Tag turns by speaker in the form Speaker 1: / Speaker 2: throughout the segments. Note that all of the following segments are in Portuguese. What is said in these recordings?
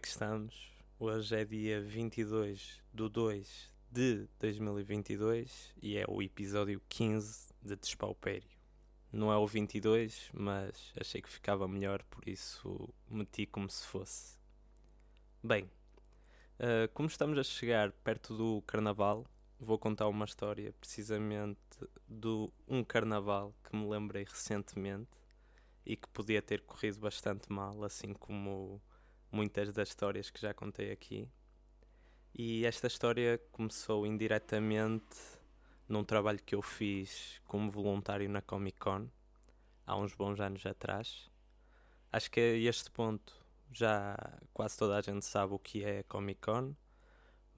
Speaker 1: é que estamos? Hoje é dia 22 de 2 de 2022 e é o episódio 15 de Despaupério. Não é o 22, mas achei que ficava melhor, por isso meti como se fosse. Bem, uh, como estamos a chegar perto do Carnaval, vou contar uma história precisamente de um Carnaval que me lembrei recentemente e que podia ter corrido bastante mal, assim como muitas das histórias que já contei aqui. E esta história começou indiretamente num trabalho que eu fiz como voluntário na Comic Con há uns bons anos atrás. Acho que a este ponto já quase toda a gente sabe o que é a Comic Con,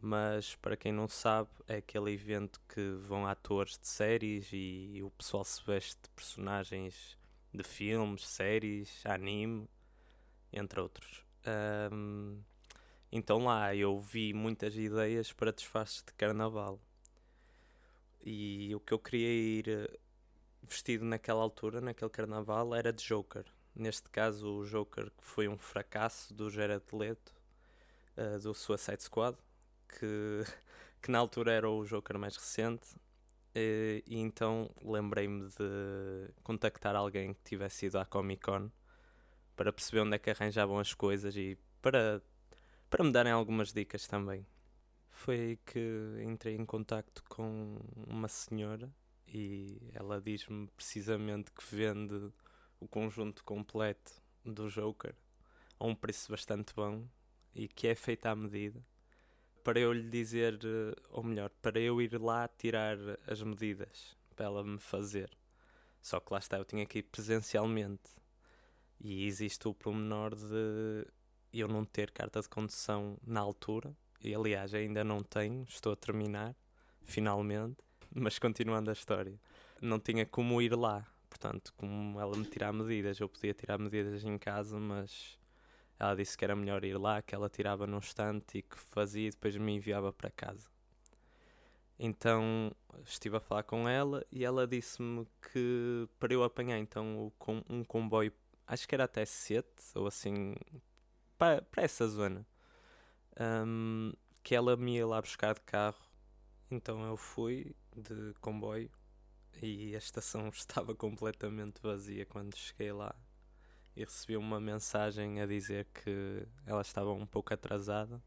Speaker 1: mas para quem não sabe, é aquele evento que vão atores de séries e o pessoal se veste de personagens de filmes, séries, anime, entre outros. Um, então lá eu vi muitas ideias para disfarces de carnaval. E o que eu queria ir eh, vestido naquela altura, naquele carnaval, era de Joker. Neste caso, o Joker que foi um fracasso do Jared Leto, uh, do Suicide Squad, que, que na altura era o Joker mais recente. E então lembrei-me de contactar alguém que tivesse ido à Comic Con para perceber onde é que arranjavam as coisas e para, para me darem algumas dicas também. Foi aí que entrei em contacto com uma senhora e ela diz-me precisamente que vende o conjunto completo do Joker a um preço bastante bom e que é feita à medida para eu lhe dizer, ou melhor, para eu ir lá tirar as medidas para ela me fazer. Só que lá está, eu tinha que ir presencialmente e existe o pormenor de eu não ter carta de condução na altura. E aliás, ainda não tenho, estou a terminar, finalmente. Mas continuando a história, não tinha como ir lá. Portanto, como ela me tirar medidas, eu podia tirar medidas em casa, mas ela disse que era melhor ir lá, que ela tirava num instante e que fazia e depois me enviava para casa. Então estive a falar com ela e ela disse-me que para eu apanhar então um comboio acho que era até Sete, ou assim, para, para essa zona, um, que ela me ia lá buscar de carro. Então eu fui de comboio e a estação estava completamente vazia quando cheguei lá e recebi uma mensagem a dizer que ela estava um pouco atrasada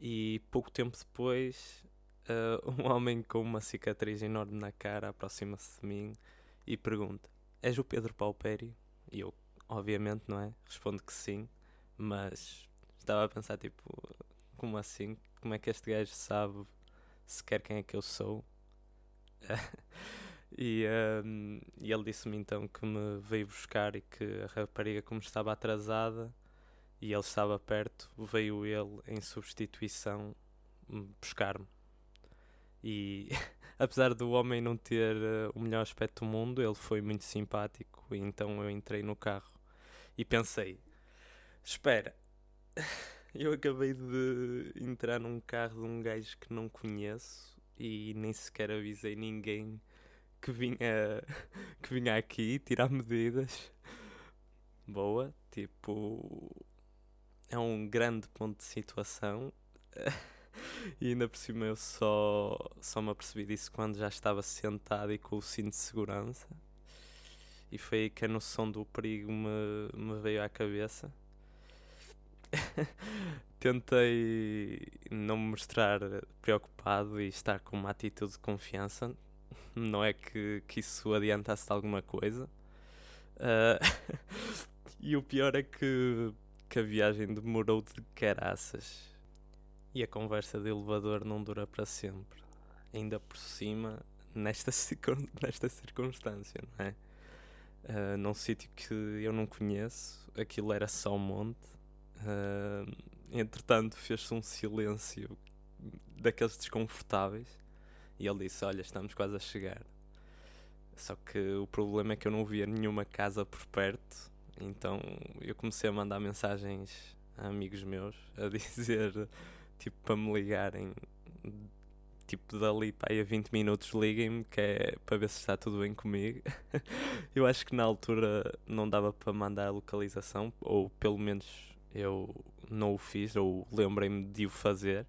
Speaker 1: e pouco tempo depois uh, um homem com uma cicatriz enorme na cara aproxima-se de mim e pergunta És o Pedro Paupério? E eu, obviamente, não é? Respondo que sim, mas estava a pensar, tipo, como assim? Como é que este gajo sabe sequer quem é que eu sou? e, um, e ele disse-me então que me veio buscar e que a rapariga, como estava atrasada e ele estava perto, veio ele em substituição buscar-me. E apesar do homem não ter uh, o melhor aspecto do mundo, ele foi muito simpático. E então eu entrei no carro e pensei: espera, eu acabei de entrar num carro de um gajo que não conheço e nem sequer avisei ninguém que vinha, que vinha aqui tirar medidas. Boa, tipo, é um grande ponto de situação. e ainda por cima eu só, só me apercebi disso quando já estava sentado e com o cinto de segurança. E foi aí que a noção do perigo me, me veio à cabeça. Tentei não me mostrar preocupado e estar com uma atitude de confiança. Não é que, que isso adiantasse de alguma coisa. Uh, e o pior é que, que a viagem demorou de caraças e a conversa de elevador não dura para sempre. Ainda por cima, nesta, nesta circunstância, não é? Uh, num sítio que eu não conheço, aquilo era só um monte. Uh, entretanto, fez-se um silêncio daqueles desconfortáveis e ele disse: Olha, estamos quase a chegar. Só que o problema é que eu não via nenhuma casa por perto, então eu comecei a mandar mensagens a amigos meus a dizer tipo, para me ligarem, tipo, dali para aí a 20 minutos liguem-me, que é para ver se está tudo bem comigo. eu acho que na altura não dava para mandar a localização, ou pelo menos eu não o fiz, ou lembrei-me de o fazer.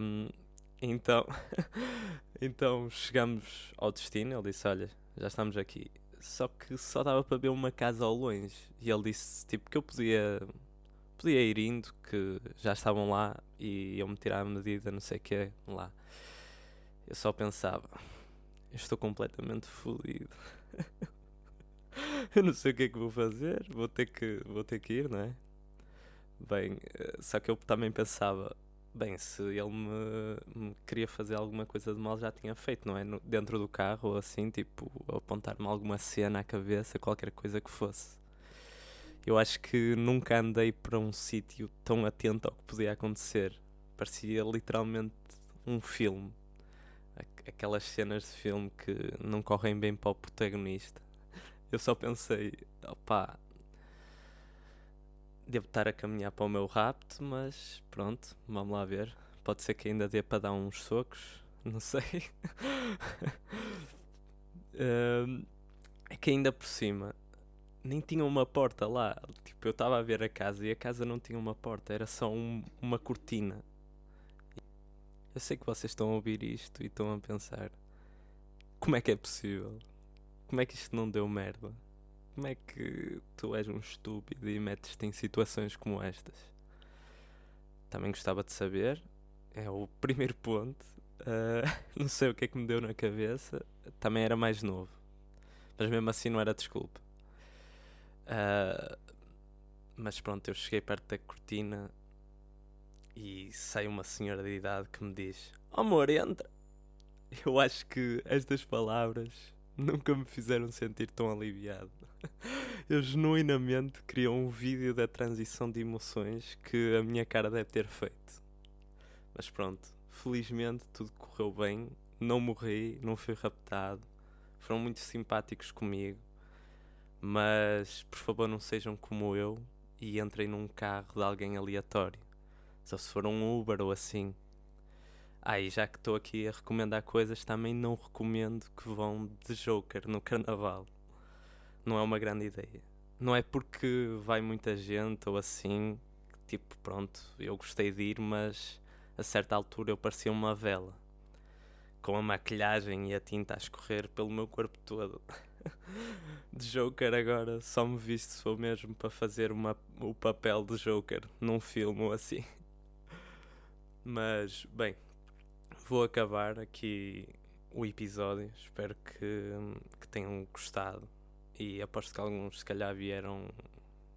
Speaker 1: Um, então, então chegamos ao destino. Ele disse: Olha, já estamos aqui. Só que só dava para ver uma casa ao longe. E ele disse tipo que eu podia, podia ir indo, que já estavam lá e iam-me tirar a medida, não sei o que lá. Eu só pensava, eu estou completamente fodido. eu não sei o que é que vou fazer, vou ter que, vou ter que ir, não é? Bem, eh, só que eu também pensava, bem, se ele me, me queria fazer alguma coisa de mal, já tinha feito, não é? No, dentro do carro ou assim, tipo, apontar-me alguma cena à cabeça, qualquer coisa que fosse. Eu acho que nunca andei para um sítio tão atento ao que podia acontecer. Parecia literalmente um filme aquelas cenas de filme que não correm bem para o protagonista. Eu só pensei, opá, devo estar a caminhar para o meu rapto, mas pronto, vamos lá ver. Pode ser que ainda dê para dar uns socos, não sei. é que ainda por cima nem tinha uma porta lá. Tipo, eu estava a ver a casa e a casa não tinha uma porta, era só um, uma cortina. Eu sei que vocês estão a ouvir isto e estão a pensar: como é que é possível? Como é que isto não deu merda? Como é que tu és um estúpido e metes-te em situações como estas? Também gostava de saber. É o primeiro ponto. Uh, não sei o que é que me deu na cabeça. Também era mais novo. Mas mesmo assim não era desculpa. Uh, mas pronto, eu cheguei perto da cortina e sai uma senhora de idade que me diz: oh, Amor, entra. Eu acho que estas palavras nunca me fizeram sentir tão aliviado. Eu genuinamente queria um vídeo da transição de emoções que a minha cara deve ter feito. Mas pronto, felizmente tudo correu bem, não morri, não fui raptado, foram muito simpáticos comigo. Mas por favor não sejam como eu e entrem num carro de alguém aleatório. Só se for um Uber ou assim. Ah, e já que estou aqui a recomendar coisas, também não recomendo que vão de Joker no carnaval. Não é uma grande ideia. Não é porque vai muita gente ou assim, tipo, pronto, eu gostei de ir, mas a certa altura eu parecia uma vela. Com a maquilhagem e a tinta a escorrer pelo meu corpo todo. de Joker agora só me visto se for mesmo para fazer uma, o papel de Joker num filme ou assim. Mas, bem, vou acabar aqui o episódio. Espero que, que tenham gostado. E aposto que alguns, se calhar, vieram,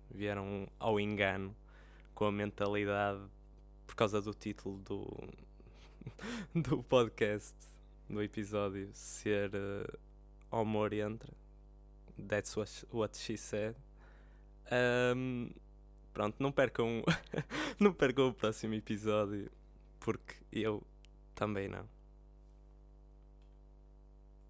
Speaker 1: vieram ao engano com a mentalidade por causa do título do, do podcast, do episódio, ser uh, Amor Entra. That's what, what she said. Um, pronto, não percam, não percam o próximo episódio porque eu também não.